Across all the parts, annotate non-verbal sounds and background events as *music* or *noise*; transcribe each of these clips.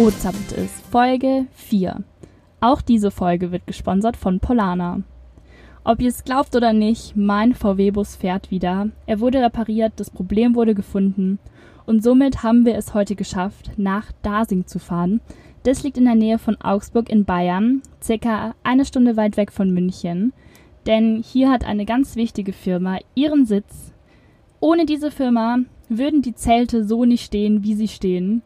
Ozamt ist Folge 4. Auch diese Folge wird gesponsert von Polana. Ob ihr es glaubt oder nicht, mein VW-Bus fährt wieder. Er wurde repariert, das Problem wurde gefunden und somit haben wir es heute geschafft, nach Dasing zu fahren. Das liegt in der Nähe von Augsburg in Bayern, circa eine Stunde weit weg von München. Denn hier hat eine ganz wichtige Firma ihren Sitz. Ohne diese Firma würden die Zelte so nicht stehen, wie sie stehen.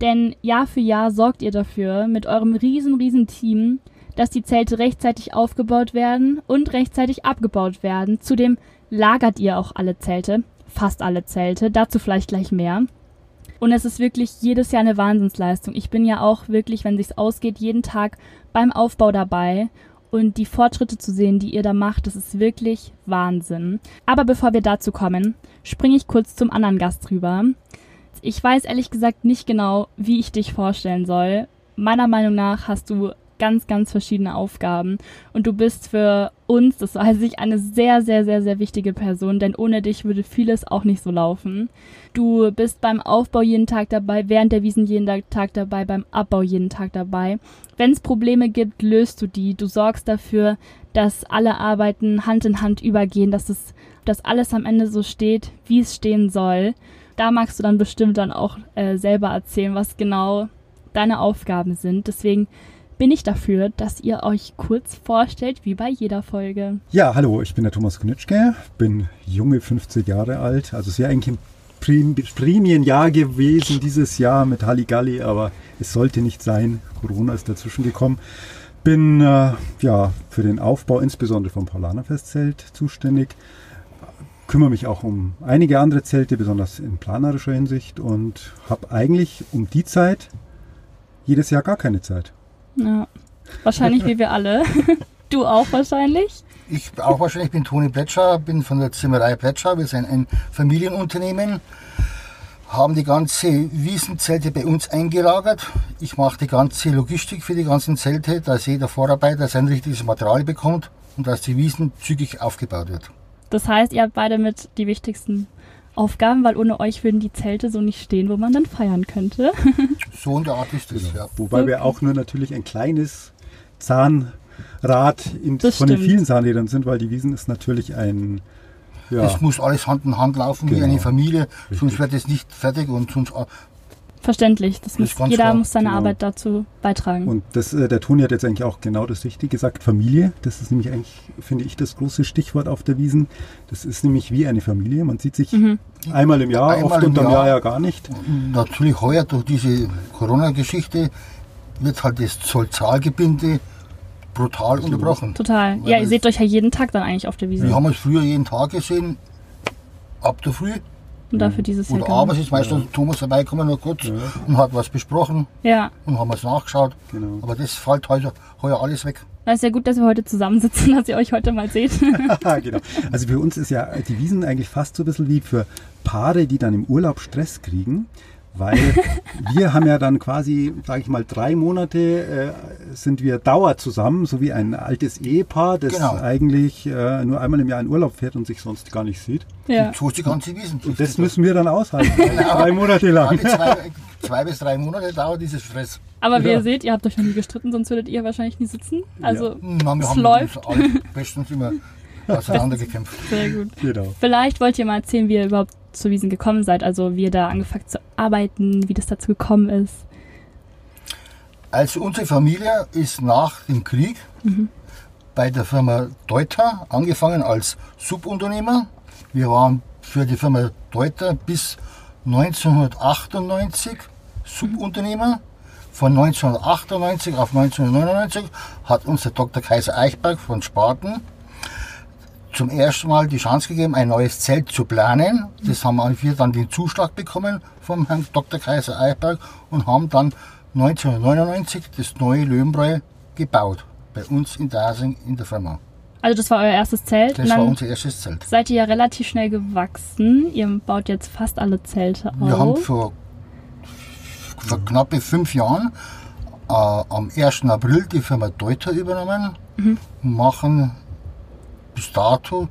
Denn Jahr für Jahr sorgt ihr dafür mit eurem riesen, riesen Team, dass die Zelte rechtzeitig aufgebaut werden und rechtzeitig abgebaut werden. Zudem lagert ihr auch alle Zelte, fast alle Zelte, dazu vielleicht gleich mehr. Und es ist wirklich jedes Jahr eine Wahnsinnsleistung. Ich bin ja auch wirklich, wenn sich's ausgeht, jeden Tag beim Aufbau dabei und die Fortschritte zu sehen, die ihr da macht, das ist wirklich Wahnsinn. Aber bevor wir dazu kommen, springe ich kurz zum anderen Gast rüber. Ich weiß ehrlich gesagt nicht genau, wie ich dich vorstellen soll. Meiner Meinung nach hast du ganz, ganz verschiedene Aufgaben. Und du bist für uns, das weiß ich, eine sehr, sehr, sehr, sehr wichtige Person, denn ohne dich würde vieles auch nicht so laufen. Du bist beim Aufbau jeden Tag dabei, während der Wiesen jeden Tag dabei, beim Abbau jeden Tag dabei. Wenn es Probleme gibt, löst du die. Du sorgst dafür, dass alle Arbeiten Hand in Hand übergehen, dass es, dass alles am Ende so steht, wie es stehen soll. Da magst du dann bestimmt dann auch äh, selber erzählen, was genau deine Aufgaben sind. Deswegen bin ich dafür, dass ihr euch kurz vorstellt, wie bei jeder Folge. Ja, hallo, ich bin der Thomas Knitschke, bin junge 50 Jahre alt, also sehr eigentlich ein Prämienjahr gewesen dieses Jahr mit Halligalli, aber es sollte nicht sein. Corona ist dazwischen gekommen. Bin äh, ja für den Aufbau insbesondere vom Paulaner Festzelt zuständig. Kümmere mich auch um einige andere Zelte, besonders in planerischer Hinsicht und habe eigentlich um die Zeit jedes Jahr gar keine Zeit. Ja, wahrscheinlich wie wir alle. *laughs* Du auch wahrscheinlich? Ich auch wahrscheinlich. Ich bin Toni Pletscher, bin von der Zimmerei Pletscher. Wir sind ein Familienunternehmen, haben die ganze Wiesenzelte bei uns eingelagert. Ich mache die ganze Logistik für die ganzen Zelte, dass jeder Vorarbeiter sein richtiges Material bekommt und dass die Wiesen zügig aufgebaut wird. Das heißt, ihr habt beide mit die wichtigsten Aufgaben, weil ohne euch würden die Zelte so nicht stehen, wo man dann feiern könnte. *laughs* so in der Art ist das, genau. ja. Wobei okay. wir auch nur natürlich ein kleines Zahnrad in, von stimmt. den vielen Zahnrädern sind, weil die Wiesen ist natürlich ein ja. Das muss alles Hand in Hand laufen genau. wie eine Familie, Richtig. sonst wird es nicht fertig und sonst Verständlich. Das muss, das jeder klar. muss seine genau. Arbeit dazu beitragen. Und das, äh, der Toni hat jetzt eigentlich auch genau das Richtige gesagt, Familie. Das ist nämlich eigentlich, finde ich, das große Stichwort auf der Wiesen. Das ist nämlich wie eine Familie. Man sieht sich mhm. einmal im Jahr, einmal oft unterm Jahr. Jahr ja gar nicht. Natürlich heuer durch diese Corona-Geschichte wird halt das Zollzahlgebinde brutal unterbrochen. Total. Ja, ihr seht euch ja jeden Tag dann eigentlich auf der Wiese. Wir haben uns früher jeden Tag gesehen, ab der Früh und dafür dieses Oder Jahr abends ist meistens ja. Thomas vorbeikommen nur kurz ja. und hat was besprochen. Ja. Und haben es nachgeschaut. Genau. Aber das fällt heute heuer alles weg. Das ist ja gut, dass wir heute zusammensitzen, *laughs* dass ihr euch heute mal seht. *laughs* genau. Also für uns ist ja die Wiesen eigentlich fast so ein bisschen wie für Paare, die dann im Urlaub Stress kriegen weil wir haben ja dann quasi, sage ich mal, drei Monate äh, sind wir Dauer zusammen, so wie ein altes Ehepaar, das genau. eigentlich äh, nur einmal im Jahr in Urlaub fährt und sich sonst gar nicht sieht. Ja. Und so ist die ganze Wiesen. Und das müssen wir dann aushalten, *laughs* genau. drei Monate lang. Zwei, zwei, bis drei Monate dauert dieses Stress. Aber wie ja. ihr seht, ihr habt euch noch nie gestritten, sonst würdet ihr wahrscheinlich nie sitzen. Also ja. Na, es läuft. bestens immer *laughs* auseinandergekämpft. Sehr gut. Genau. Vielleicht wollt ihr mal erzählen, wie ihr überhaupt zu Wiesen gekommen seid, also wie ihr da angefangen zu arbeiten, wie das dazu gekommen ist. Also unsere Familie ist nach dem Krieg mhm. bei der Firma Deuter angefangen als Subunternehmer. Wir waren für die Firma Deuter bis 1998 Subunternehmer. Von 1998 auf 1999 hat uns der Dr. Kaiser Eichberg von Spaten zum ersten Mal die Chance gegeben, ein neues Zelt zu planen. Das haben wir dann den Zuschlag bekommen vom Herrn Dr. Kaiser Eichberg und haben dann 1999 das neue Löwenbräu gebaut. Bei uns in Dasing in der Firma. Also das war euer erstes Zelt? Das war unser erstes Zelt. Seid ihr ja relativ schnell gewachsen. Ihr baut jetzt fast alle Zelte auf. Wir haben vor, vor knappe fünf Jahren äh, am 1. April die Firma Deuter übernommen. Mhm. Machen bis dato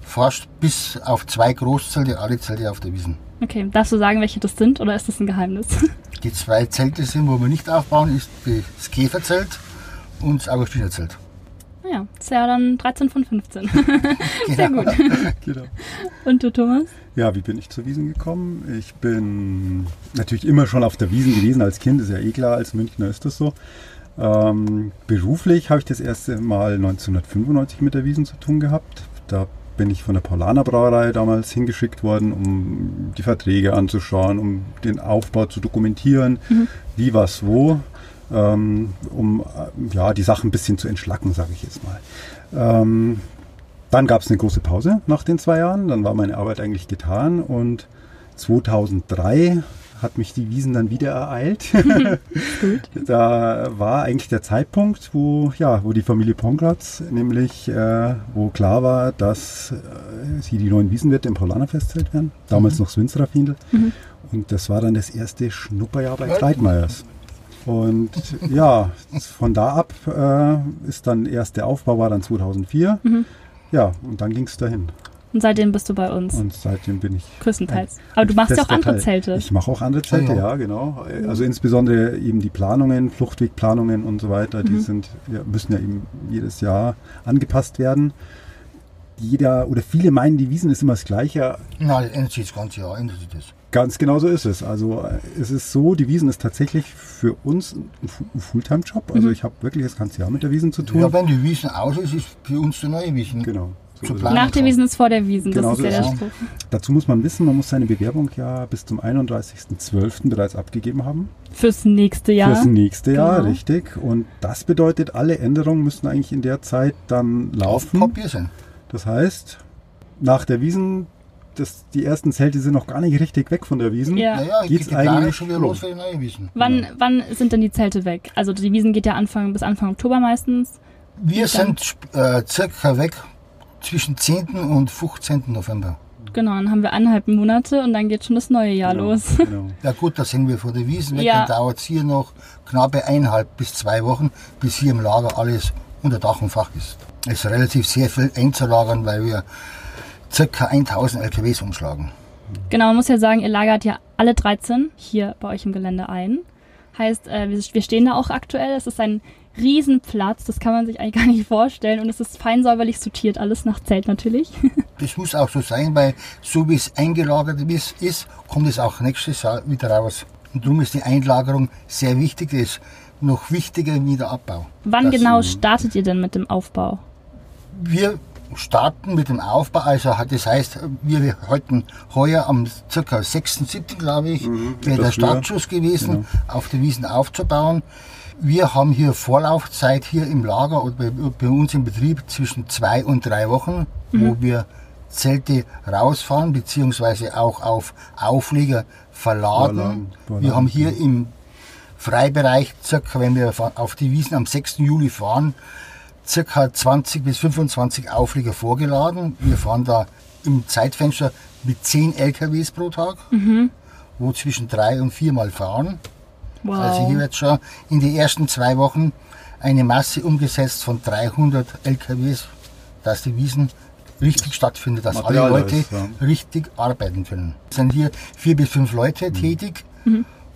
fast bis auf zwei Großzelte, alle Zelte auf der Wiesen. Okay, darfst du sagen, welche das sind oder ist das ein Geheimnis? *laughs* Die zwei Zelte sind, wo wir nicht aufbauen, ist das Käferzelt und das Augustinerzelt. Naja, ist ja dann 13 von 15. *laughs* Sehr Genau. gut. *laughs* Genau. Und du, Thomas? Ja, wie bin ich zur Wiesen gekommen? Ich bin natürlich immer schon auf der Wiesen gewesen als Kind, ist ja eh klar, als Münchner ist das so. Ähm, beruflich habe ich das erste Mal 1995 mit der Wiesen zu tun gehabt. Da bin ich von der Paulaner Brauerei damals hingeschickt worden, um die Verträge anzuschauen, um den Aufbau zu dokumentieren, wie, was, wo, ähm, um äh, ja, die Sachen ein bisschen zu entschlacken, sage ich jetzt mal. Ähm, dann gab es eine große Pause nach den zwei Jahren. Dann war meine Arbeit eigentlich getan und 2003 hat mich die Wiesen dann wieder ereilt. *laughs* da war eigentlich der Zeitpunkt, wo, ja, wo die Familie Pongratz, nämlich äh, wo klar war, dass äh, sie die neuen Wiesenwirte im Paulaner festzelt werden. Damals noch Swinsterer Findel. Und das war dann das erste Schnupperjahr bei Kreitmeyers. Und ja, von da ab äh, ist dann erst der Aufbau war dann 2004. Ja, und dann ging es dahin. Und seitdem bist du bei uns. Und seitdem bin ich. größtenteils. Aber du machst ja auch andere Teil. Zelte. Ich mache auch andere Zelte, Ah, ja. ja, genau. Also insbesondere eben die Planungen, Fluchtwegplanungen und so weiter, die sind, ja, müssen ja eben jedes Jahr angepasst werden. Jeder oder viele meinen, die Wiesen ist immer das Gleiche. Das ändert sich das ganze Jahr, ändert sich das. Ganz genau so ist es. Also äh, es ist so, die Wiesen ist tatsächlich für uns ein Fu- ein Fulltime-Job. Also ich habe wirklich das ganze Jahr mit der Wiesen zu tun. Ja, wenn die Wiesen aus ist, ist für uns die neue Wiesen. Genau. So. Nach der Wiesen ist vor der Wiesen. Genau das ist so ja der. Spruch. Dazu muss man wissen, man muss seine Bewerbung ja bis zum 31.12. bereits abgegeben haben. Fürs nächste Jahr. Fürs nächste Jahr, Genau. richtig. Und das bedeutet, alle Änderungen müssen eigentlich in der Zeit dann Auf laufen. Das heißt, nach der Wiesen, das, die ersten Zelte sind noch gar nicht richtig weg von der Wiesen. Ja. Naja, ich Geht's geht eigentlich schon wieder los? für die neue Wiesen. Wann, wann sind denn die Zelte weg? Also die Wiesen geht ja Anfang bis Anfang Oktober meistens. Wir sind äh, circa weg zwischen 10. und 15. November. Genau, dann haben wir eineinhalb Monate und dann geht schon das neue Jahr Genau, los. Genau. *laughs* Ja gut, da sind wir von der Wiesen weg, Ja. dann dauert es hier noch knappe eineinhalb bis zwei Wochen, bis hier im Lager alles unter Dach und Fach ist. Es ist relativ sehr viel einzulagern, weil wir circa 1000 LKWs umschlagen. Genau, man muss ja sagen, ihr lagert ja alle 13 hier bei euch im Gelände ein. Heißt, äh, wir, wir stehen da auch aktuell. Es ist ein Riesenplatz, das kann man sich eigentlich *laughs* gar nicht vorstellen. Und es ist fein säuberlich sortiert, alles nach Zelt natürlich. *laughs* Das muss auch so sein, weil so wie es eingelagert ist, kommt es auch nächstes Jahr wieder raus. Und darum ist die Einlagerung sehr wichtig, das ist noch wichtiger wie der Abbau. Wann Das- genau startet ihr denn mit dem Aufbau? Wir starten mit dem Aufbau, also das heißt, wir halten heuer am ca. 6. 7. glaube ich, wäre der etwas früher. Startschuss gewesen, auf der Wiesen aufzubauen. Wir haben hier Vorlaufzeit hier im Lager oder bei, bei uns im Betrieb zwischen zwei und drei Wochen, wo wir Zelte rausfahren, beziehungsweise auch auf Auflieger verladen. Verladen, verladen, Wir haben hier im Freibereich, circa, wenn wir auf die Wiesen am 6. Juli fahren, circa 20 bis 25 Auflieger vorgeladen. Wir fahren da im Zeitfenster mit 10 LKWs pro Tag, wo zwischen drei und viermal fahren. Wow. Also hier wird schon in den ersten zwei Wochen eine Masse umgesetzt von 300 LKWs, dass die Wiesen richtig stattfindet, dass Material alle Leute ist, ja. richtig arbeiten können. Es sind hier vier bis fünf Leute tätig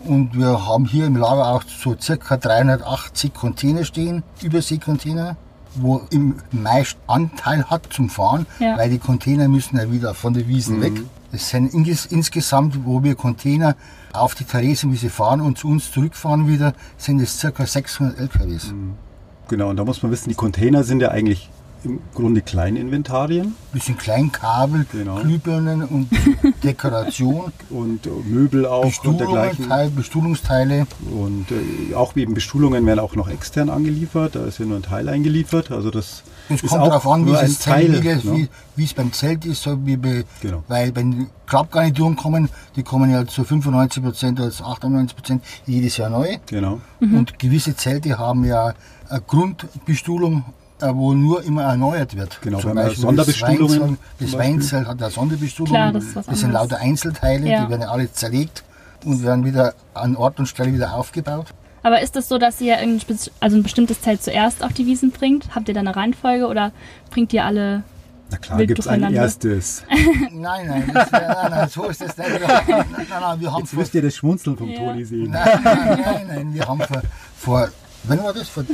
und wir haben hier im Lager auch so circa 380 Container stehen, Überseekontainer, wo im meist Anteil hat zum Fahren, Ja. weil die Container müssen ja wieder von der Wiesen weg. Es sind inges- insgesamt, wo wir Container auf die Theresienwiese fahren und zu uns zurückfahren wieder, sind es circa 600 LKWs. Genau, und da muss man wissen, die Container sind ja eigentlich im Grunde Kleininventarien bisschen Kleinkabel, Genau. Glühbirnen und *laughs* Dekoration, und äh, Möbel auch und dergleichen. Teil, Bestuhlungsteile. Und äh, auch eben Bestuhlungen werden auch noch extern angeliefert. Da ist ja nur ein Teil eingeliefert. Also das Es kommt darauf an, wie ein es Teil. ne? wie es beim Zelt ist, so wie bei, Genau. weil wenn Klappgarnituren kommen, die kommen ja zu 95 Prozent oder zu 98 Prozent jedes Jahr neu. Genau. Und gewisse Zelte haben ja eine Grundbestuhlung, wo nur immer erneuert wird. Genau, Zum Beispiel Sonderbestuhlungen Das, Weinzelt, das hat eine Sonderbestuhlung. Klar, das das sind lauter Einzelteile, Ja. die werden alle zerlegt und werden wieder an Ort und Stelle wieder aufgebaut. Aber ist es so, dass ihr ein, also ein bestimmtes Zelt zuerst auf die Wiesen bringt? Habt ihr da eine Reihenfolge oder bringt ihr alle Na klar, gibt es ein erstes. *laughs* Nein, nein, das, nein, nein, so ist das nicht. *laughs* Nein, nein, wir haben Jetzt vor, müsst ihr das Schmunzeln vom Ja. Toni sehen. nein, nein, nein, nein, wir haben vor, vor wenn war das? Vor,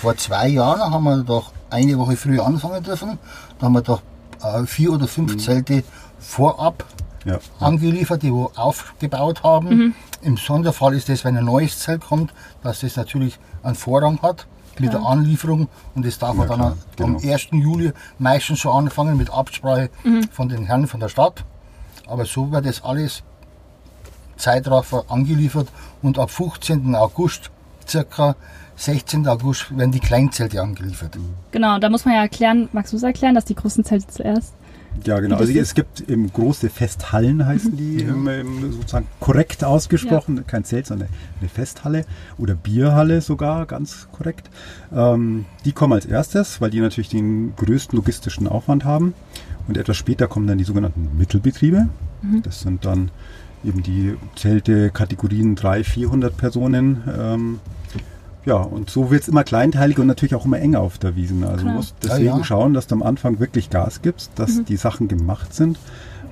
vor zwei Jahren haben wir doch eine Woche früher anfangen dürfen. Da haben wir doch äh, vier oder fünf Zelte vorab Ja. angeliefert, die wir aufgebaut haben. Im Sonderfall ist das, wenn ein neues Zelt kommt, dass das natürlich einen Vorrang hat mit der Anlieferung und das darf man dann klar, am genau. 1. Juli meistens schon anfangen mit Absprache von den Herren von der Stadt. Aber so wird das alles Zeitraffer angeliefert und ab 15. August, circa 16. August, werden die Kleinzelte angeliefert. Genau, da muss man ja erklären, magst du es erklären, dass die großen Zelte zuerst? Ja, genau. Also es gibt eben große Festhallen, heißen die, im, im, sozusagen korrekt ausgesprochen. Kein Zelt, sondern eine Festhalle oder Bierhalle sogar, ganz korrekt. Ähm, die kommen als erstes, weil die natürlich den größten logistischen Aufwand haben. Und etwas später kommen dann die sogenannten Mittelbetriebe. Das sind dann eben die Zelte Kategorien 300, 400 Personen. Ähm, ja, und so wird es immer kleinteilig und natürlich auch immer enger auf der Wiesen. Also Klar. musst Ja, deswegen ja. schauen, dass du am Anfang wirklich Gas gibst, dass die Sachen gemacht sind,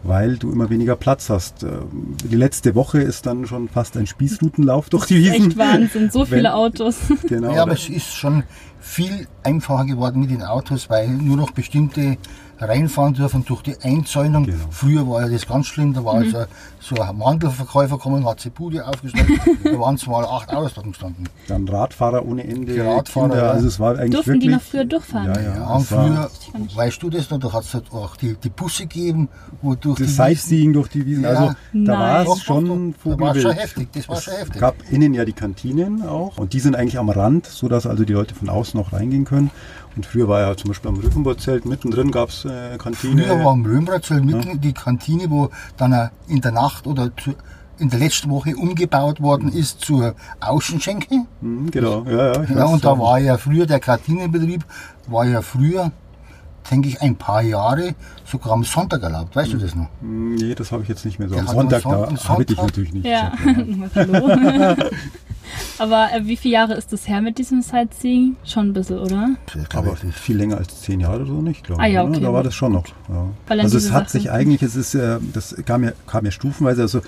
weil du immer weniger Platz hast. Ähm, Die letzte Woche ist dann schon fast ein Spießrutenlauf durch die Wiesen. Echt Wahnsinn, so Wenn- viele Autos. *laughs* Genau. Ja, aber es ist schon viel einfacher geworden mit den Autos, weil nur noch bestimmte reinfahren dürfen durch die Einzäunung. Genau. Früher war ja das ganz schlimm, da war also so ein Mandelverkäufer gekommen, hat die Bude aufgeschlagen, *laughs* da waren zwar acht Autos dort gestanden. dann Radfahrer ohne Ende, Die Radfahrer, Kinder. ja. Also es war eigentlich Durften wirklich. die noch früher durchfahren? Ja, ja. Ja, früher, weißt du das noch, da hat es auch die, die Busse gegeben, wo durch das die Sightseeing durch die Wiesen. Ja. Also da war es schon doch, doch. Da war es vogelwild. schon heftig, das war es schon heftig. gab innen ja die Kantinen auch und die sind eigentlich am Rand, sodass also die Leute von außen noch reingehen können. Und früher war ja zum Beispiel am Rückenburgzelt mittendrin gab es äh, Kantine. Früher war im Römberzelt mitten die Kantine, wo dann in der Nacht oder zu, in der letzten Woche umgebaut worden ist zur Außenschenke. Mhm, genau, ja, ja. Ja, und ja. da war ja früher, der Kantinenbetrieb war ja früher, denke ich, ein paar Jahre sogar am Sonntag erlaubt. Weißt du das noch? Mm, Nee, das habe ich jetzt nicht mehr so. Der Am Sonntag, Son- da arbeite ich natürlich nicht. Ja, Ja. *laughs* *laughs* Aber äh, wie viele Jahre ist das her mit diesem Sightseeing? Schon ein bisschen, oder? Aber viel länger als zehn Jahre oder so nicht, glaube Ah, ich. ja, ne? okay, Da war das schon noch. Ja. Also es hat Sachen- sich eigentlich, es ist, äh, das kam ja, kam ja stufenweise, also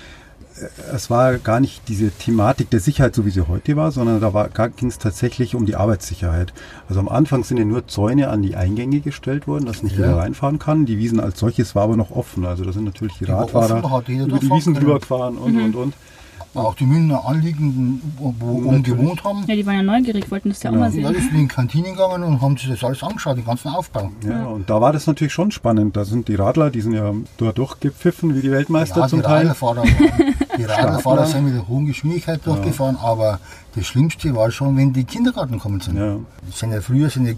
es war gar nicht diese Thematik der Sicherheit, so wie sie heute war, sondern da ging es tatsächlich um die Arbeitssicherheit. Also am Anfang sind ja nur Zäune an die Eingänge gestellt worden, dass nicht Ja. jeder reinfahren kann. Die Wiesen als solches war aber noch offen. Also da sind natürlich die, Die war Radfahrer offen, über die Wiesen drüber gefahren und, Mhm. und, und. Auch die Münchner Anliegenden, wo, oben gewohnt haben. Ja, die waren ja neugierig, wollten das ja auch Genau. mal Ja, die sehen. sind in die Kantine gegangen und haben sich das alles angeschaut, den ganzen Aufbau. Ja, und da war das natürlich schon spannend. Da sind die Radler, die sind ja da durchgepfiffen wie die Weltmeister Ja, die zum Teil. Radlerfahrer, waren, *laughs* die Radlerfahrer sind mit der hohen Geschwindigkeit durchgefahren, aber das Schlimmste war schon, wenn die Kindergarten gekommen sind. Ja. Die sind ja früher sind die,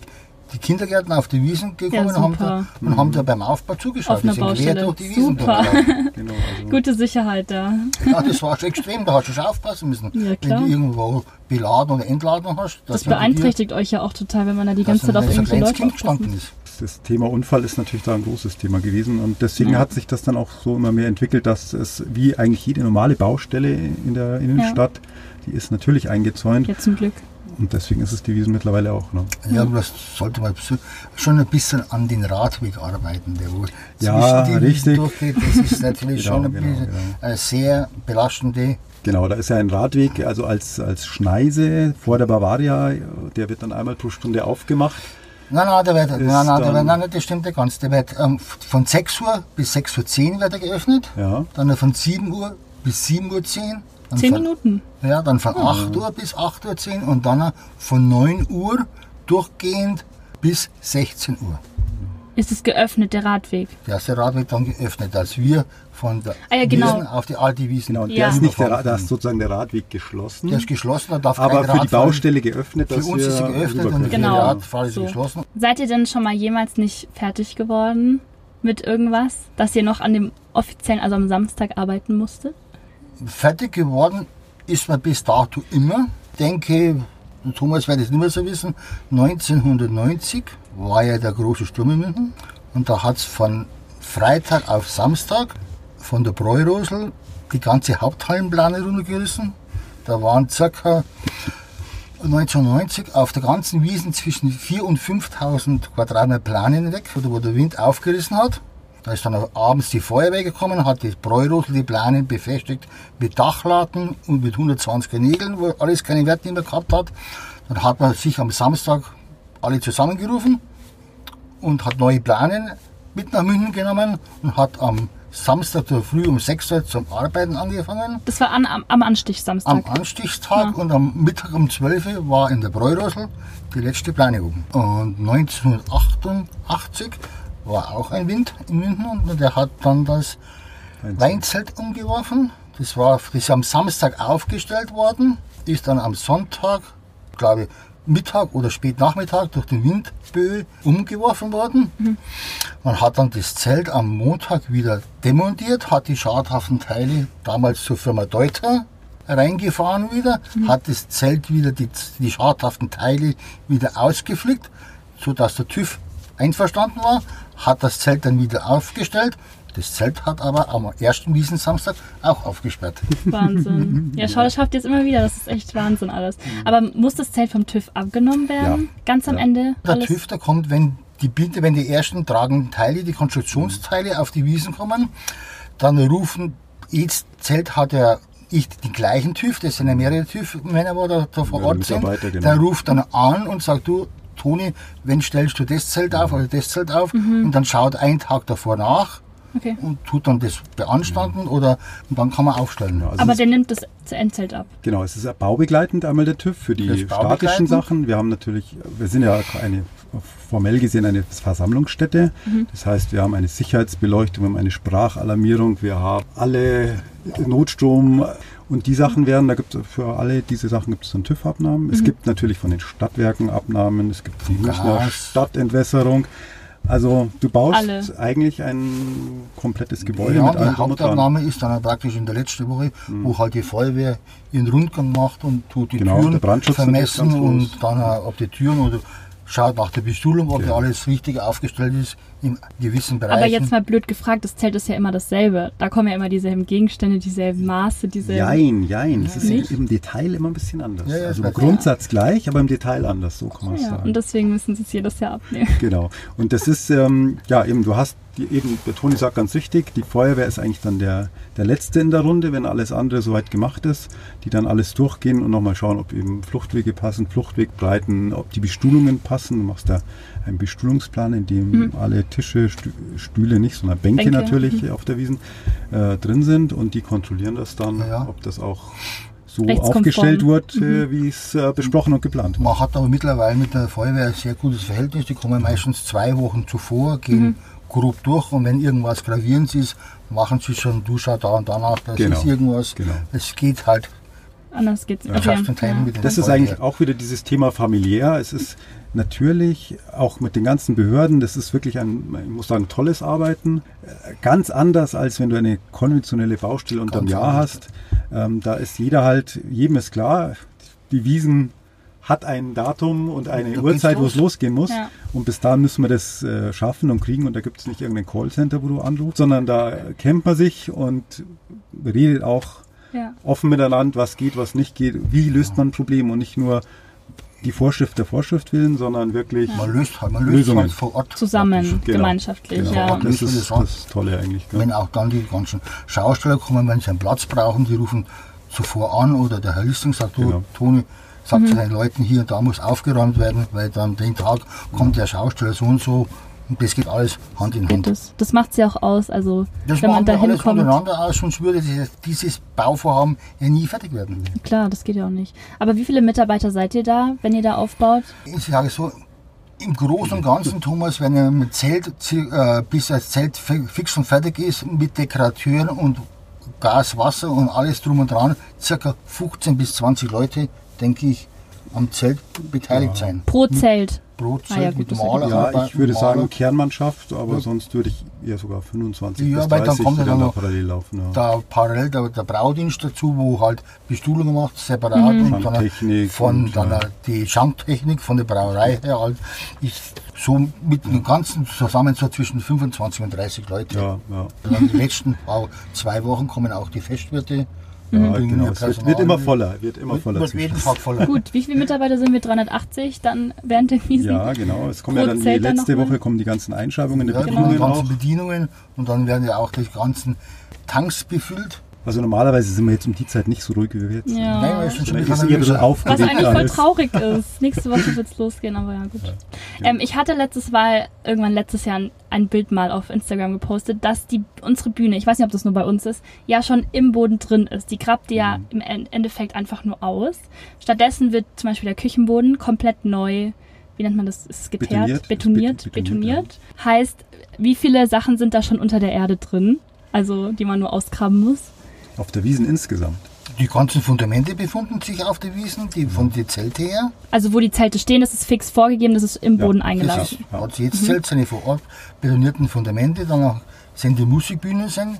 die Kindergärten auf die Wiesen gekommen Ja, und, haben da, und haben da beim Aufbau zugeschaut. Auf einer die sind Baustelle. quer durch die Wiesen. *laughs* Genau, also *laughs* Gute Sicherheit da. Ja, das war schon extrem, da hast du schon aufpassen müssen. Ja, klar. Wenn du irgendwo beladen oder entladen hast. Das dir- beeinträchtigt euch ja auch total, wenn man da die ganze Zeit auf irgendwelche Leute Kind gestanden ist. das Thema Unfall ist natürlich da ein großes Thema gewesen und deswegen Ja. hat sich das dann auch so immer mehr entwickelt, dass es wie eigentlich jede normale Baustelle in der Innenstadt, die ist natürlich eingezäunt Ja, zum Glück. Und deswegen ist es die Wiesen mittlerweile auch. Ne? Ja, aber das sollte man schon ein bisschen an den Radweg arbeiten, der wo Ja, zwischen die richtig. Durchgeht. Das ist natürlich *laughs* Genau, schon ein genau, bisschen genau. eine sehr belastende. Genau, da ist ja ein Radweg, also als, als Schneise vor der Bavaria, der wird dann einmal pro Stunde aufgemacht. Nein, nein, der wird, nein, nein, der wird, nein, das stimmt nicht ganz. Der wird ähm, von 6 Uhr bis 6 Uhr 10 wird er geöffnet. Ja. Dann von 7 Uhr bis 7 Uhr 10. Dann Zehn von, Minuten. Ja, dann von 8 Uhr bis 8 Uhr 10 und dann von 9 Uhr durchgehend bis 16 Uhr. Ist es geöffnet, der Radweg? Der erste Rad wird dann geöffnet, als wir von der Ah ja, genau. Wiesen auf die alte Wiesen. Genau, und Ja. der ist nicht der, Ra- da ist sozusagen der Radweg geschlossen, Der ist geschlossen, da darf aber kein für die Rad fahren. Baustelle geöffnet, Für uns ist sie geöffnet und können. für die Genau. Radfahrer ist sie So. geschlossen. Seid ihr denn schon mal jemals nicht fertig geworden mit irgendwas, dass ihr noch an dem offiziellen, also am Samstag arbeiten musstet? Fertig geworden ist man bis dato immer. Denke, Thomas wird es nicht mehr so wissen, 1990 war ja der große Sturm in München und da hat es von Freitag auf Samstag von der Bräurosel die ganze Haupthallenplane runtergerissen. Da waren circa 1990 auf der ganzen Wiesen zwischen 4.000 und 5.000 Quadratmeter Planen weg, wo der Wind aufgerissen hat. Da ist dann abends die Feuerwehr gekommen, hat die Bräurosel, die Planen befestigt mit Dachlatten und mit 120 Nägeln, wo alles keine Werte mehr gehabt hat. Dann hat man sich am Samstag alle zusammengerufen und hat neue Planen mit nach München genommen und hat am Samstag früh um 6 Uhr zum Arbeiten angefangen. Das war an, am, am Anstichsamstag. Am Anstichstag ja. und am Mittag um 12 Uhr war in der Bräurosel die letzte Plane oben. Und 1988 war auch ein Wind in München und der hat dann das Weinzelt umgeworfen. Das war das ist am Samstag aufgestellt worden, ist dann am Sonntag, glaube ich, Mittag oder Spätnachmittag durch den Windböe umgeworfen worden. Mhm. Man hat dann das Zelt am Montag wieder demontiert, hat die schadhaften Teile damals zur Firma Deuter reingefahren wieder, mhm. hat das Zelt wieder, die, die schadhaften Teile wieder ausgeflickt, sodass der TÜV einverstanden war, hat das Zelt dann wieder aufgestellt. Das Zelt hat aber am ersten Wiesensamstag auch aufgesperrt. Wahnsinn. *laughs* Ja, schau, das schafft jetzt immer wieder. Das ist echt Wahnsinn alles. Aber muss das Zelt vom TÜV abgenommen werden? Ja. Ganz am ja. Ende? Der alles? TÜV, der kommt, wenn die Bitte, wenn die ersten tragenden Teile, die Konstruktionsteile auf die Wiesen kommen, dann rufen, jedes Zelt hat ja nicht den gleichen TÜV, das sind ja mehrere TÜV-Männer, die da, da vor Ort sind. Genau. Der ruft dann an und sagt, du, Toni, wenn stellst du das Zelt auf oder das Zelt auf mhm. und dann schaut ein Tag davor nach okay. und tut dann das beanstanden oder und dann kann man aufstellen. also Aber der nimmt das Endzelt ab. Genau, es ist baubegleitend einmal der TÜV für die statischen Sachen. Wir haben natürlich, wir sind ja eine formell gesehen eine Versammlungsstätte. Mhm. Das heißt, wir haben eine Sicherheitsbeleuchtung, wir haben eine Sprachalarmierung, wir haben alle Notstrom und die Sachen werden, da gibt es für alle diese Sachen gibt es dann TÜV-Abnahmen. Mhm. Es gibt natürlich von den Stadtwerken Abnahmen, es gibt die Münchner Stadtentwässerung. Also du baust alle. eigentlich ein komplettes Gebäude ja, mit allem die Hauptabnahme ist dann praktisch in der letzten Woche, mhm. wo halt die Feuerwehr ihren Rundgang macht und tut die genau, Türen vermessen und dann ob die Türen oder schaut nach der Bestuhlung, ob ja. alles richtig aufgestellt ist in gewissen Bereichen. Aber jetzt mal blöd gefragt, das Zelt ist ja immer dasselbe. Da kommen ja immer dieselben Gegenstände, dieselben Maße, dieselben... Jein, jein. Es ist Nicht? im Detail immer ein bisschen anders. Ja, ja, also im Grundsatz gleich, aber im Detail anders, so kann man es ja, sagen. Und deswegen müssen sie es jedes Jahr abnehmen. *laughs* Genau. Und das ist, ähm, ja eben, du hast die, eben, der Toni sagt ganz richtig, die Feuerwehr ist eigentlich dann der, der Letzte in der Runde, wenn alles andere soweit gemacht ist, die dann alles durchgehen und nochmal schauen, ob eben Fluchtwege passen, Fluchtwegbreiten, ob die Bestuhlungen passen. Du machst da einen Bestuhlungsplan, in dem mhm. alle Tische, Stühle nicht, sondern Bänke, Bänke. natürlich mhm. auf der Wiesen äh, drin sind und die kontrollieren das dann, ja. ob das auch so aufgestellt wird, äh, mhm. wie es äh, besprochen und geplant. Man hat aber mittlerweile mit der Feuerwehr ein sehr gutes Verhältnis. Die kommen meistens zwei Wochen zuvor, gehen mhm. grob durch und wenn irgendwas Gravierendes ist, machen sie schon Duscher da und danach. Das genau. ist irgendwas. Genau. Es geht halt. Anders geht's. Ja. Okay. Das ist eigentlich auch wieder dieses Thema familiär. Es ist natürlich auch mit den ganzen Behörden, das ist wirklich ein, ich muss sagen, tolles Arbeiten. Ganz anders, als wenn du eine konventionelle Baustelle unterm Jahr hast. Ähm, da ist jeder halt, jedem ist klar, die Wiesen hat ein Datum und eine Uhrzeit, wo es losgehen muss. Ja. Und bis dahin müssen wir das äh, schaffen und kriegen. Und da gibt es nicht irgendein Callcenter, wo du anrufst, sondern da kennt man sich und redet auch ja. offen miteinander, was geht, was nicht geht, wie löst man ein Problem und nicht nur die Vorschrift der Vorschrift willen, sondern wirklich ja. man löst, halt, man löst Lösungen halt vor Ort zusammen, genau. gemeinschaftlich. Genau. Ja. Das ist das Tolle eigentlich. Gell? Wenn auch dann die ganzen Schausteller kommen, wenn sie einen Platz brauchen, die rufen zuvor an oder der Herr Listing sagt, genau. Toni, sagt mhm. zu den Leuten hier, da muss aufgeräumt werden, weil dann den Tag kommt der Schausteller so und so und das geht alles Hand in Hand. Das, das macht es ja auch aus. Also, das wenn man da hinkommt. miteinander aus, sonst würde dieses Bauvorhaben ja nie fertig werden. Klar, das geht ja auch nicht. Aber wie viele Mitarbeiter seid ihr da, wenn ihr da aufbaut? Ich sage so, im Großen und Ganzen, Thomas, wenn ihr mit Zelt, äh, bis das Zelt fix und fertig ist, mit Dekorateuren und Gas, Wasser und alles drum und dran, circa 15 bis 20 Leute, denke ich, am Zelt beteiligt ja. sein. Pro Zelt? Brotzeit ah, ja, mit Maler. Ja, ich würde Maler. sagen Kernmannschaft, aber ja. sonst würde ich eher sogar 25 ja, bis 30 dann kommt dann noch parallel laufen. Ja. Da parallel der, der Braudienst dazu, wo halt Bestuhlung macht, separat mhm. und dann von und, dann ja. die Schanktechnik von der Brauerei her halt ist so mit dem Ganzen zusammen so zwischen 25 und 30 Leute. Ja, ja. Und dann die letzten zwei Wochen kommen auch die Festwirte Ja, Bringen genau. wir Es wird, wird immer voller, wird immer voller. Wird jeden Tag voller. Gut, wie viele Mitarbeiter sind wir? 380 dann während der Wiesen? Ja, genau. Es kommen ja dann die letzte? Woche kommen die ganzen Einschreibungen der Ja, Genau. die ganzen. Bedienungen und dann werden ja auch die ganzen Tanks befüllt. Also normalerweise sind wir jetzt um die Zeit nicht so ruhig wie wir jetzt. Ja. Nein, wir sind schon Sondern ein bisschen eher ein bisschen nervös. Was aufgeregt eigentlich voll traurig *laughs* ist. Nächste Woche wird's losgehen, aber ja gut. Ähm, ich hatte letztes Mal, irgendwann letztes Jahr, ein- Bild mal auf Instagram gepostet, dass die unsere Bühne, ich weiß nicht, ob das nur bei uns ist, ja schon im Boden drin ist. Die grabt die ja im En- Endeffekt einfach nur aus. Stattdessen wird zum Beispiel der Küchenboden komplett neu, wie nennt man das? Ist es geteert? Betoniert. Betoniert. Bet- Betoniert. Heißt, wie viele Sachen sind da schon unter der Erde drin? Also, die man nur ausgraben muss? Auf der Wiesen insgesamt. Die ganzen Fundamente befinden sich auf der Wiesen, die von den Zelte her. Also, wo die Zelte stehen, das ist fix vorgegeben, das ist im Ja, Boden eingelassen. ist, hat jedes Zelt seine vor Ort betonierten Fundamente. Danach sind die Musikbühnen. Sind.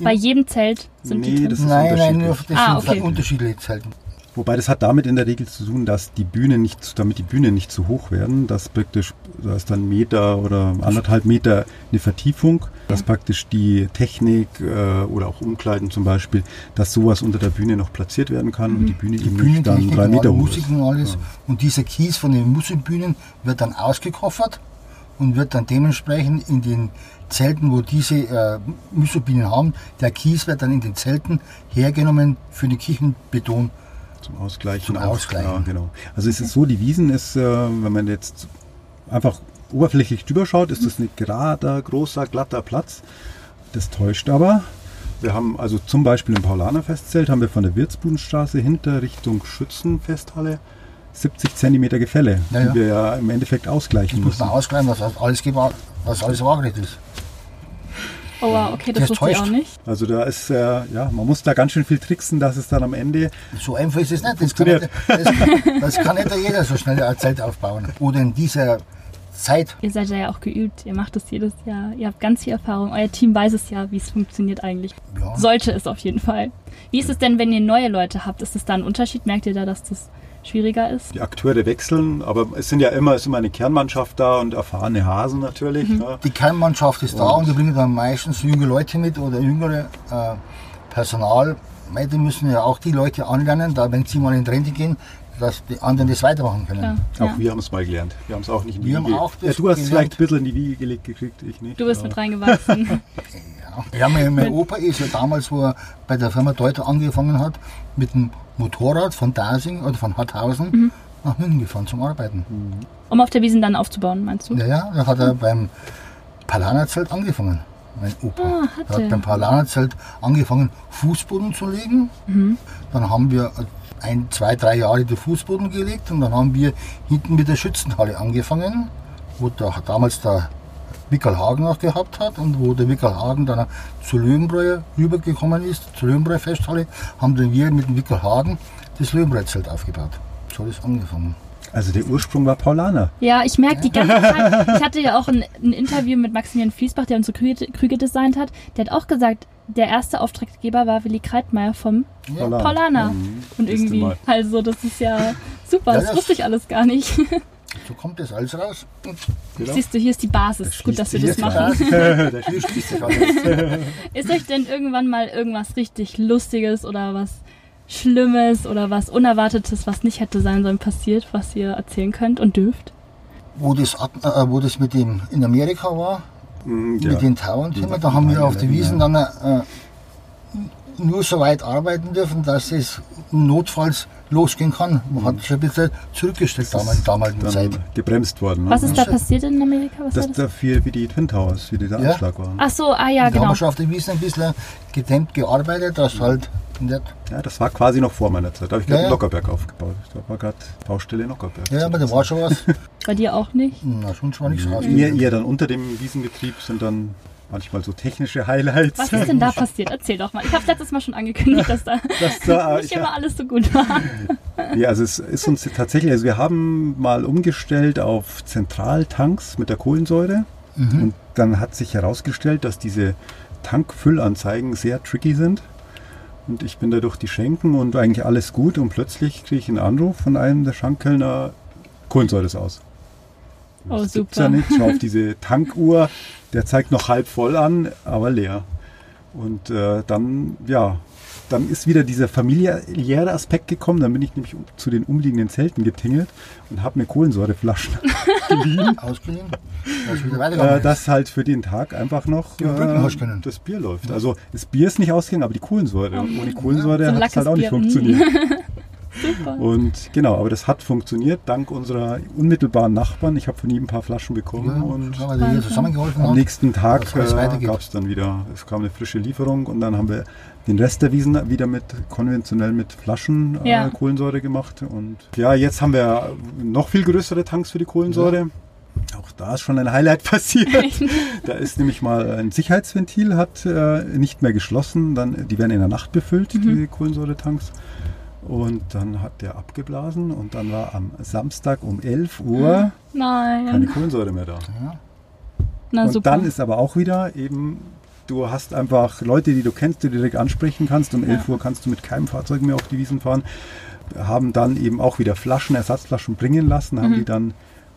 Bei jedem Zelt sind die Nee, drin. das ist Nein, nein, nur unterschiedlich. das Ah, sind okay. unterschiedliche Zelte. Wobei das hat damit in der Regel zu tun, dass die Bühne nicht, damit die Bühne nicht zu hoch werden, dass praktisch, da ist dann Meter oder anderthalb Meter eine Vertiefung, dass praktisch die Technik äh, oder auch Umkleiden zum Beispiel, dass sowas unter der Bühne noch platziert werden kann und die Bühne Die eben nicht dann drei Meter hoch ist. und alles. Ja. Und dieser Kies von den Musikbühnen wird dann ausgekoffert und wird dann dementsprechend in den Zelten, wo diese äh, Musikbühnen haben, der Kies wird dann in den Zelten hergenommen für den Kirchenbeton. Zum Ausgleichen. Zum auch. Ausgleichen. Ja, genau. Also es ist so, die Wiesen ist, äh, wenn man jetzt einfach oberflächlich drüber schaut, ist das ein gerader, großer, glatter Platz. Das täuscht aber. Wir haben also zum Beispiel im Paulaner-Festzelt haben wir von der Wirtsbudenstraße hinter Richtung Schützenfesthalle 70 Zentimeter Gefälle, Ja, ja. die wir ja im Endeffekt ausgleichen Muss müssen. man ausgleichen, dass alles, dass alles waagerecht ist. Oh wow, okay, das Das wusste ich auch nicht. Also da ist, äh, ja, man muss da ganz schön viel tricksen, dass es dann am Ende So einfach ist es nicht. Das kann nicht, das kann, das kann nicht jeder so schnell ein Zelt aufbauen. Oder in dieser Zeit. Ihr seid ja auch geübt, ihr macht das jedes Jahr, ihr habt ganz viel Erfahrung, euer Team weiß es ja, wie es funktioniert eigentlich. Ja. Sollte es auf jeden Fall. Wie ist es denn, wenn ihr neue Leute habt? Ist es da ein Unterschied? Merkt ihr da, dass das schwieriger ist? die Akteure wechseln, aber es sind ja immer, es ist immer eine Kernmannschaft da und erfahrene Hasen natürlich. Mhm. Ne? Die Kernmannschaft ist da und die bringen dann meistens junge Leute mit oder jüngere äh, Personal. Die müssen ja auch die Leute anlernen, da wenn sie mal in Rente gehen, dass die anderen das weitermachen können. Klar. Auch Ja. wir haben es mal gelernt. Wir haben es auch nicht in die Wir Wiege. auch ja, du hast es vielleicht ein bisschen in die Wiege gelegt gekriegt, ich nicht. Du bist ja. mit reingewachsen. Ja. *laughs* Ja, mein, mein Opa ist ja damals, wo er bei der Firma Deuter angefangen hat, mit dem Motorrad von Dasing oder von Harthausen Mhm. nach München gefahren zum Arbeiten. um auf der Wiesen dann aufzubauen, meinst du? Ja, ja, da hat er beim Palanerzelt angefangen, mein Opa. Ah, hat er hat beim Palanerzelt angefangen, Fußboden zu legen. Mhm. Dann haben wir ein, zwei, drei Jahre den Fußboden gelegt und dann haben wir hinten mit der Schützenhalle angefangen, wo der, damals der Wickel Hagen noch gehabt hat und wo der Wickel Hagen dann zu Löwenbräu rübergekommen ist, zur Löwenbräu Festhalle, haben dann wir mit dem Wickel Hagen das Löwenbräu-Zelt aufgebaut. So hat es angefangen. Also der Ursprung war Paulaner. Ja, ich merke die ganze Zeit. Ich hatte ja auch ein, ein Interview mit Maximilian Fließbach, der unsere Krüge, Krüge designt hat. Der hat auch gesagt, der erste Auftraggeber war Willi Kreitmeier vom Ja. Paulaner. Mhm. Und irgendwie, also das ist ja super, Ja, das das- wusste ich alles gar nicht. *laughs* So kommt das alles raus. Genau. Siehst du, hier ist die Basis. Gut, dass wir das machen. Hier *laughs* schließt sich alles. *laughs* Ist euch denn irgendwann mal irgendwas richtig Lustiges oder was Schlimmes oder was Unerwartetes, was nicht hätte sein sollen, passiert, was ihr erzählen könnt und dürft? Wo das, ab- äh, wo das mit dem in Amerika war, Mhm, mit ja. den Tauern-Thema, Ja, da haben wir auf der 9/11, Wiesen ja. dann äh, nur so weit arbeiten dürfen, dass es notfalls losgehen kann. Man hat sich ein bisschen zurückgestellt damals, in der damaligen dann Zeit. gebremst worden. Ne? Was ist da passiert in Amerika? Was war das das? dafür wie die Twin Towers, wie dieser Ja. Anschlag war. Ach so, ah ja, da haben genau. wir schon auf der Wiesen ein bisschen gedämmt gearbeitet, dass halt nicht. Ja, das war quasi noch vor meiner Zeit. Da habe ich gerade Ja, ja. Lockerberg aufgebaut. Da war gerade Baustelle Lockerberg. Ja, aber da war schon was. *laughs* Bei dir auch nicht? Na, sonst war nichts raus. Eher, eher dann unter dem Wiesenbetrieb sind dann manchmal so technische Highlights. Was ist denn da passiert? Erzähl doch mal. Ich habe letztes Mal schon angekündigt, dass da *laughs* Das da, *laughs* nicht ich, immer alles so gut war. *laughs* ja, also es ist uns tatsächlich, also wir haben mal umgestellt auf Zentraltanks mit der Kohlensäure und dann hat sich herausgestellt, dass diese Tankfüllanzeigen sehr tricky sind. Und ich bin da durch die Schenken und eigentlich alles gut und plötzlich kriege ich einen Anruf von einem der Schankkellner, Kohlensäure ist aus. Oh, Das gibt's super. ja nicht. Schau auf diese Tankuhr, der zeigt noch halb voll an, aber leer. Und äh, dann, ja, dann ist wieder dieser familiäre Aspekt gekommen. Dann bin ich nämlich zu den umliegenden Zelten getingelt und habe mir Kohlensäureflaschen *laughs* geliehen. Ausgeliehen. Äh, dass halt für den Tag einfach noch äh, das Bier läuft. Also das Bier ist nicht ausgegangen, aber die Kohlensäure. Und ohne Kohlensäure hat es halt auch nicht Bier. funktioniert. *laughs* Super. Und genau, aber das hat funktioniert dank unserer unmittelbaren Nachbarn. Ich habe von ihm ein paar Flaschen bekommen ja, und zusammengeholfen am haben. nächsten Tag äh, gab es dann wieder, es kam eine frische Lieferung und dann haben wir den Rest der Wiesen wieder mit konventionell mit Flaschen äh, Ja. Kohlensäure gemacht. Und ja, jetzt haben wir noch viel größere Tanks für die Kohlensäure. Auch da ist schon ein Highlight *laughs* passiert. da ist nämlich mal ein Sicherheitsventil, hat äh, nicht mehr geschlossen. Dann, die werden in der Nacht befüllt, die Kohlensäuretanks. Und dann hat der abgeblasen und dann war am Samstag um 11 Uhr keine Nein. Kohlensäure mehr da. Na und super. dann ist aber auch wieder eben, du hast einfach Leute, die du kennst, die du direkt ansprechen kannst. Um 11 Uhr kannst du mit keinem Fahrzeug mehr auf die Wiesen fahren. Haben dann eben auch wieder Flaschen, Ersatzflaschen bringen lassen, Mhm. haben die dann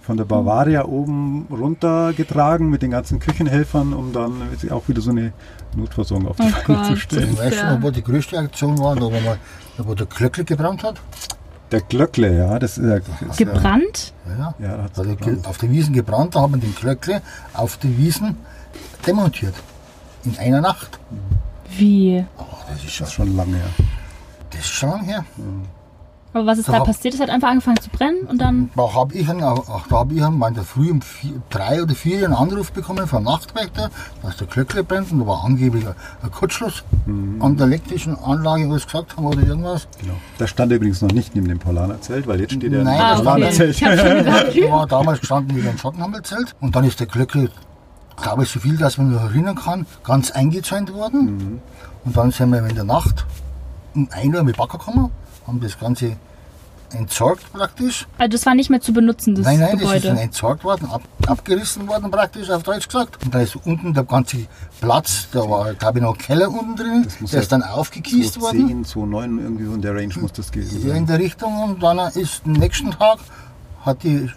von der Bavaria oben runtergetragen mit den ganzen Küchenhelfern, um dann auch wieder so eine Notversorgung auf die Oh Beine zu stellen. Ich weiß Ja. wo die größte Aktion war, da wo, man, da wo der Glöckle gebrannt hat. Der Glöckle, ja, das ist, ja- ja, Gebrannt? Ja, ja, hat er gebrannt. ge- auf den Wiesen gebrannt, da haben wir den Glöckle auf den Wiesen demontiert. In einer Nacht. Wie? Oh, das ist Das schon, ist schon lange her. das ist schon lange her. Aber was ist Da da passiert? Es hat einfach angefangen zu brennen und dann. Da habe ich, einen, ach, da hab ich einen, in der Früh um vier, drei oder vier einen Anruf bekommen vom Nachtwächter, dass der Glöckle brennt und da war angeblich ein, Kurzschluss an der elektrischen Anlage, was sie gesagt haben oder irgendwas. Genau. Da stand er übrigens noch nicht neben dem Paulaner-Zelt, weil jetzt steht er Nein, das war okay. Paulaner-Zelt. Ich *laughs* war damals gestanden wie ein Schottenhammelzelt und dann ist der Glöckle, glaube ich, so viel, dass man noch erinnern kann, ganz eingezäunt worden. Und dann sind wir in der Nacht um 1 Uhr mit Backer gekommen, haben das Ganze entsorgt praktisch. also das war nicht mehr zu benutzen, das nein, nein, das ist Gebäude. dann entsorgt worden, ab, abgerissen worden praktisch, auf Deutsch gesagt. Und da ist unten der ganze Platz, da war, glaube ich, noch ein Keller unten drin, muss der ja ist dann aufgekiest worden. 210, 29, irgendwie so in der Range muss das gewesen Ja, in der Richtung und dann ist am nächsten Tag hat die,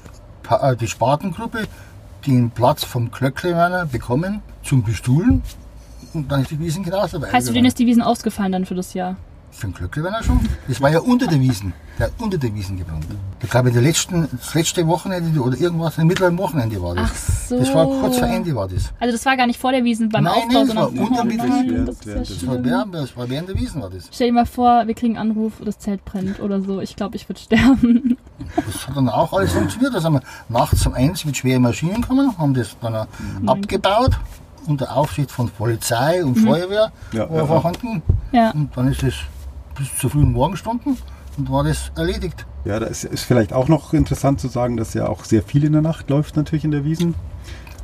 äh, die Spartengruppe den Platz vom Klöcklewerner bekommen zum Bestuhlen und dann ist die Wiesen genauso heißt, für den weitergegangen. ist die Wiesen ausgefallen dann für das Jahr? Für Klöcklewerner schon? Das war ja unter der Wiesen, der hat unter der Wiesen gebrannt. Ich glaube, der letzten, das letzte Wochenende oder irgendwas, im mittleren Wochenende war das. Ach so. Das war kurz vor Ende war das. Also das war gar nicht vor der Wiesen beim Nein, Aufbau, nein, das sondern war unter Wiesen. das Das Das war, während, das war während der Wiesen war das. Stell dir mal vor, wir kriegen einen Anruf, das Zelt brennt oder so. Ich glaube, ich würde sterben. Das hat dann auch alles funktioniert. Da sind wir nachts um eins mit schweren Maschinen gekommen, haben das dann äh, abgebaut unter Aufsicht von Polizei und Feuerwehr Ja, war ja, ja. vorhanden. Ja. Und dann ist es bis zu frühen Morgenstunden und war das erledigt. Ja, da ist, vielleicht auch noch interessant zu sagen, dass ja auch sehr viel in der Nacht läuft natürlich in der Wiesen.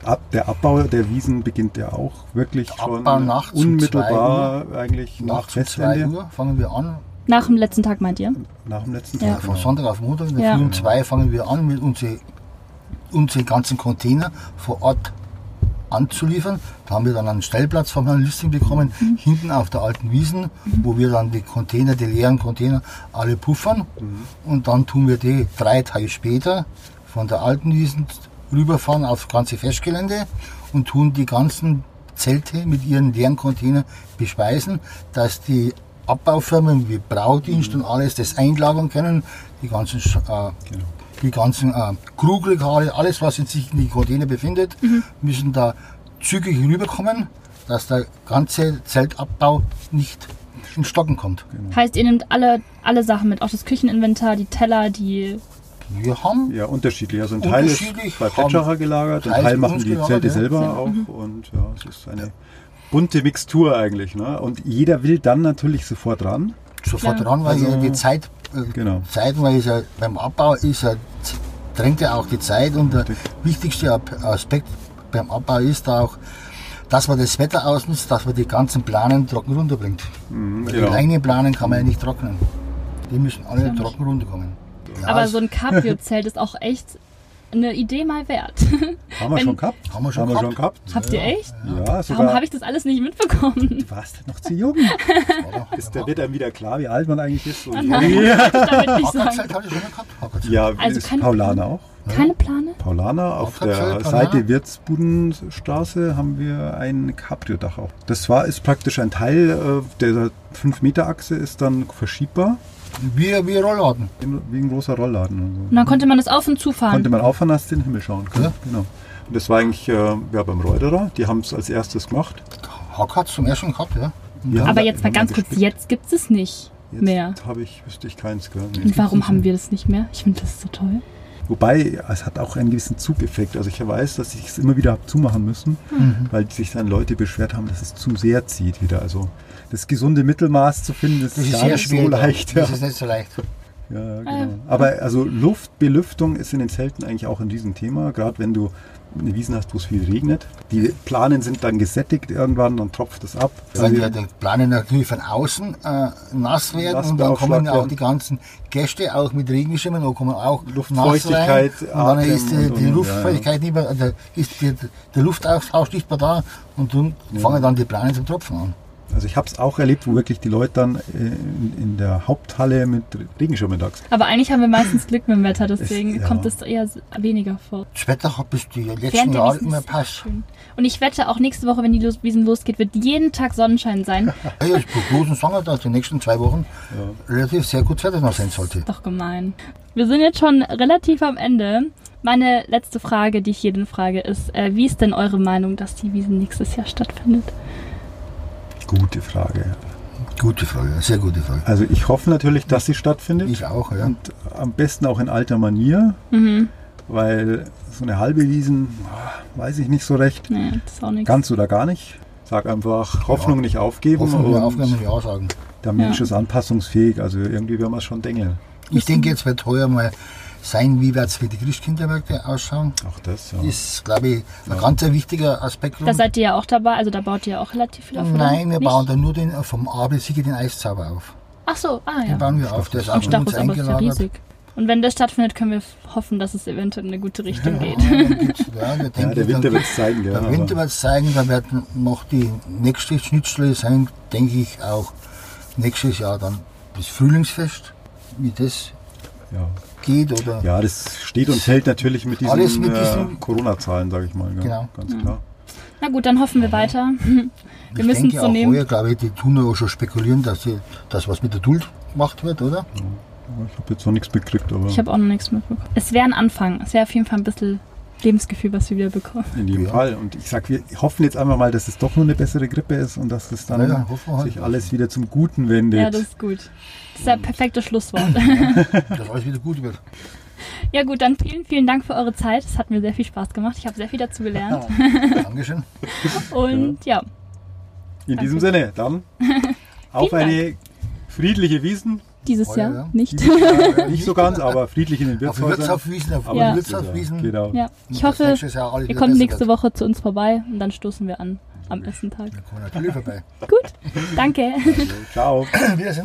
Ab, der Abbau der Wiesen beginnt ja auch wirklich schon Abbau nachts um unmittelbar eigentlich nach Nachts um 2 Festende. Uhr fangen wir an. Nach dem letzten Tag meint ihr? Nach dem letzten Ja. Tag. Von Genau. Sonntag auf Montag in der Ja. Früh um 2 fangen wir an mit unseren unsere ganzen Container vor Ort anzuliefern. Da haben wir dann einen Stellplatz vom Herrn Listing bekommen, hinten auf der alten Wiesen, wo wir dann die Container, die leeren Container, alle puffern. Und dann tun wir die drei Tage später von der alten Wiesen rüberfahren aufs ganze Festgelände und tun die ganzen Zelte mit ihren leeren Containern bespeisen, dass die Abbaufirmen wie Braudienst und alles das einlagern können, die ganzen, äh, die ganzen äh, Krugregale, alles was jetzt sich in die Container befindet, müssen da zügig rüberkommen, dass der ganze Zeltabbau nicht in Stocken kommt. Heißt, ihr nehmt alle, alle Sachen mit, auch das Kücheninventar, die Teller, die. Wir haben Ja, unterschiedlich. Also ein Teil ist bei haben Petschacher gelagert, ein Teil machen die gelagert, Zelte ja. selber Ja. auch. Und ja, es ist eine bunte Mixtur eigentlich. Ne? Und jeder will dann natürlich sofort ran. sofort Klar. dran, weil Also- ja die Zeit, Genau. Zeit, weil ist ja, beim Abbau ist ja, drängt ja auch die Zeit und der wichtigste Ab- Aspekt beim Abbau ist da auch, dass man das Wetter ausnutzt, dass man die ganzen Planen trocken runterbringt. Weil genau. Die reinen Planen kann man ja nicht trocknen. Die müssen alle trocken runterkommen. Ja, Aber so ein Cabrio-Zelt ist auch echt eine Idee mal wert. *laughs* Haben wir Wenn- schon gehabt? Haben wir schon Haben wir gehabt. schon gehabt? Habt ihr echt? Ja, Warum sogar. habe ich das alles nicht mitbekommen? Du warst noch zu jung. *laughs* Ist, da wird einem wieder klar, wie alt man eigentlich ist. Und Nein, ja. damit nicht sagen. Mal gehabt. Hackerzelt Ja, Also ist keine Paulaner auch. Keine Plane? Paulaner. Auf der Paulaner? Seite Wirtsbudenstraße haben wir ein Cabrio-Dach auch. Das war, ist praktisch ein Teil äh, der 5-Meter-Achse, ist dann verschiebbar, Wie, wie Rollladen. wie ein großer Rollladen. Und so. Und dann konnte man das auf und zufahren. Konnte man auffahren, dass den Himmel schauen kann. Ja. Genau. Und das war eigentlich äh, ja, beim Reuterer, die haben es als erstes gemacht. Hack hat zum ersten gehabt, ja. Haben Aber jetzt mal ganz kurz, jetzt gibt es nicht Jetzt mehr. habe ich, wüsste ich keins. Gell? Nee. Und warum haben wir das nicht mehr? Ich finde das so toll. Wobei, es hat auch einen gewissen Zugeffekt. Also ich weiß, dass ich es immer wieder habe zumachen müssen, Mhm. weil sich dann Leute beschwert haben, dass es zu sehr zieht wieder. Also das gesunde Mittelmaß zu finden, das, Das ist gar sehr nicht so leicht. Ja. Das ist nicht so leicht. Ja, Ah, genau. Aber also Luft, Belüftung ist in den Zelten eigentlich auch ein Riesenthema, gerade wenn du eine Wiesen hast, wo es viel regnet. Die Planen sind dann gesättigt irgendwann, dann tropft es ab. Weil Ja, die, die Planen natürlich von außen äh, nass werden Nass und dann kommen beaufschlagt auch die ganzen Gäste, auch mit Regenschirmen, da kommen auch Luftfeuchtigkeit, nass rein. Und dann ist die, die Luftfeuchtigkeit nicht mehr, also ist die, der Luftaustausch nicht mehr da und dann fangen dann die Planen zum Tropfen an. Also ich habe es auch erlebt, wo wirklich die Leute dann äh, in, in der Haupthalle mit Regenschirmen da Aber eigentlich haben wir meistens Glück mit dem Wetter, deswegen Es- ja. kommt es eher weniger vor. Das Wetter hat bis die letzten Jahre immer passt. Und ich wette, auch nächste Woche, wenn die Wiesen losgeht, wird jeden Tag Sonnenschein sein. *laughs* Ja, die Prognosen sagen, dass die nächsten zwei Wochen relativ sehr gut Wetter noch sein sollte. Doch gemein. Wir sind jetzt schon relativ am Ende. Meine letzte Frage, die ich jeden frage, ist, äh, wie ist denn eure Meinung, dass die Wiesen nächstes Jahr stattfindet? Gute Frage. Gute Frage, sehr gute Frage. Also ich hoffe natürlich, dass sie stattfindet. Ich auch, ja. Und am besten auch in alter Manier, Mhm. weil so eine halbe Wiesen, ah, weiß ich nicht so recht. Nee, das ist auch nichts. Ganz oder gar nicht. Sag einfach, Hoffnung nicht aufgeben. Hoffen wir und Aufgaben Ja sagen. der Mensch Ja. ist anpassungsfähig, also irgendwie werden wir es schon dengeln. Ich denke, jetzt wird heuer mal sein, wie wird es für die Christkindermärkte ausschauen. Auch das, ja. Ist, glaube ich, ein ganz ein wichtiger Aspekt. Da seid ihr ja auch dabei, also da baut ihr ja auch relativ viel auf? Nein, wir Nicht? bauen da nur den, vom Abel Siege den Eiszauber auf. Ach so, ah Den ja. bauen wir auf. Der ist auch von uns ja riesig. Und wenn das stattfindet, können wir hoffen, dass es eventuell in eine gute Richtung geht. Ja, dann ja, wir *laughs* ja, der Winter dann- wird es zeigen. Ja, Der Winter wird es zeigen, da werden noch die nächste Schnittstelle sein, denke ich auch nächstes Jahr dann das Frühlingsfest, wie das ja. Geht oder ja, das steht und fällt natürlich mit diesen, äh, diesen- Corona-Zahlen, sage ich mal. Ja, Genau. Ganz klar. Na gut, dann hoffen wir weiter. *laughs* Wir ich müssen denke es auch so nehmen. heuer, glaube ich, die tun ja auch schon spekulieren, dass sie, das was mit der Duld gemacht wird, oder? Aber Ich habe jetzt noch nichts mitgekriegt, aber Ich habe auch noch nichts mitbekommen. Es wäre ein Anfang. Es wäre auf jeden Fall ein bisschen Lebensgefühl, was wir wieder bekommen. in jedem Ja. Fall. Und ich sag, wir hoffen jetzt einfach mal, dass es doch nur eine bessere Grippe ist und dass es dann Ja, ja, halt. sich alles wieder zum Guten wendet. Ja, das ist gut. Das ist das perfekte Schlusswort. *laughs* Dass alles wieder gut wird. ja gut, dann vielen, vielen Dank für eure Zeit. Es hat mir sehr viel Spaß gemacht. Ich habe sehr viel dazu gelernt. Dankeschön. *laughs* Und ja, In diesem Sinne, dann *laughs* auf Vielen eine friedliche Wiesen. Dieses Heuer, Jahr ja. nicht. *laughs* Nicht so ganz, aber friedlich in den Wirtshäusern. Wirtshofwiesen, auf Ja. Wirtshofwiesen. Genau. Ja, ich hoffe, ihr kommt nächste wird. Woche zu uns vorbei und dann stoßen wir an am ersten Tag. Wir kommen natürlich vorbei. *laughs* Gut, danke. Ciao. Wiedersehen.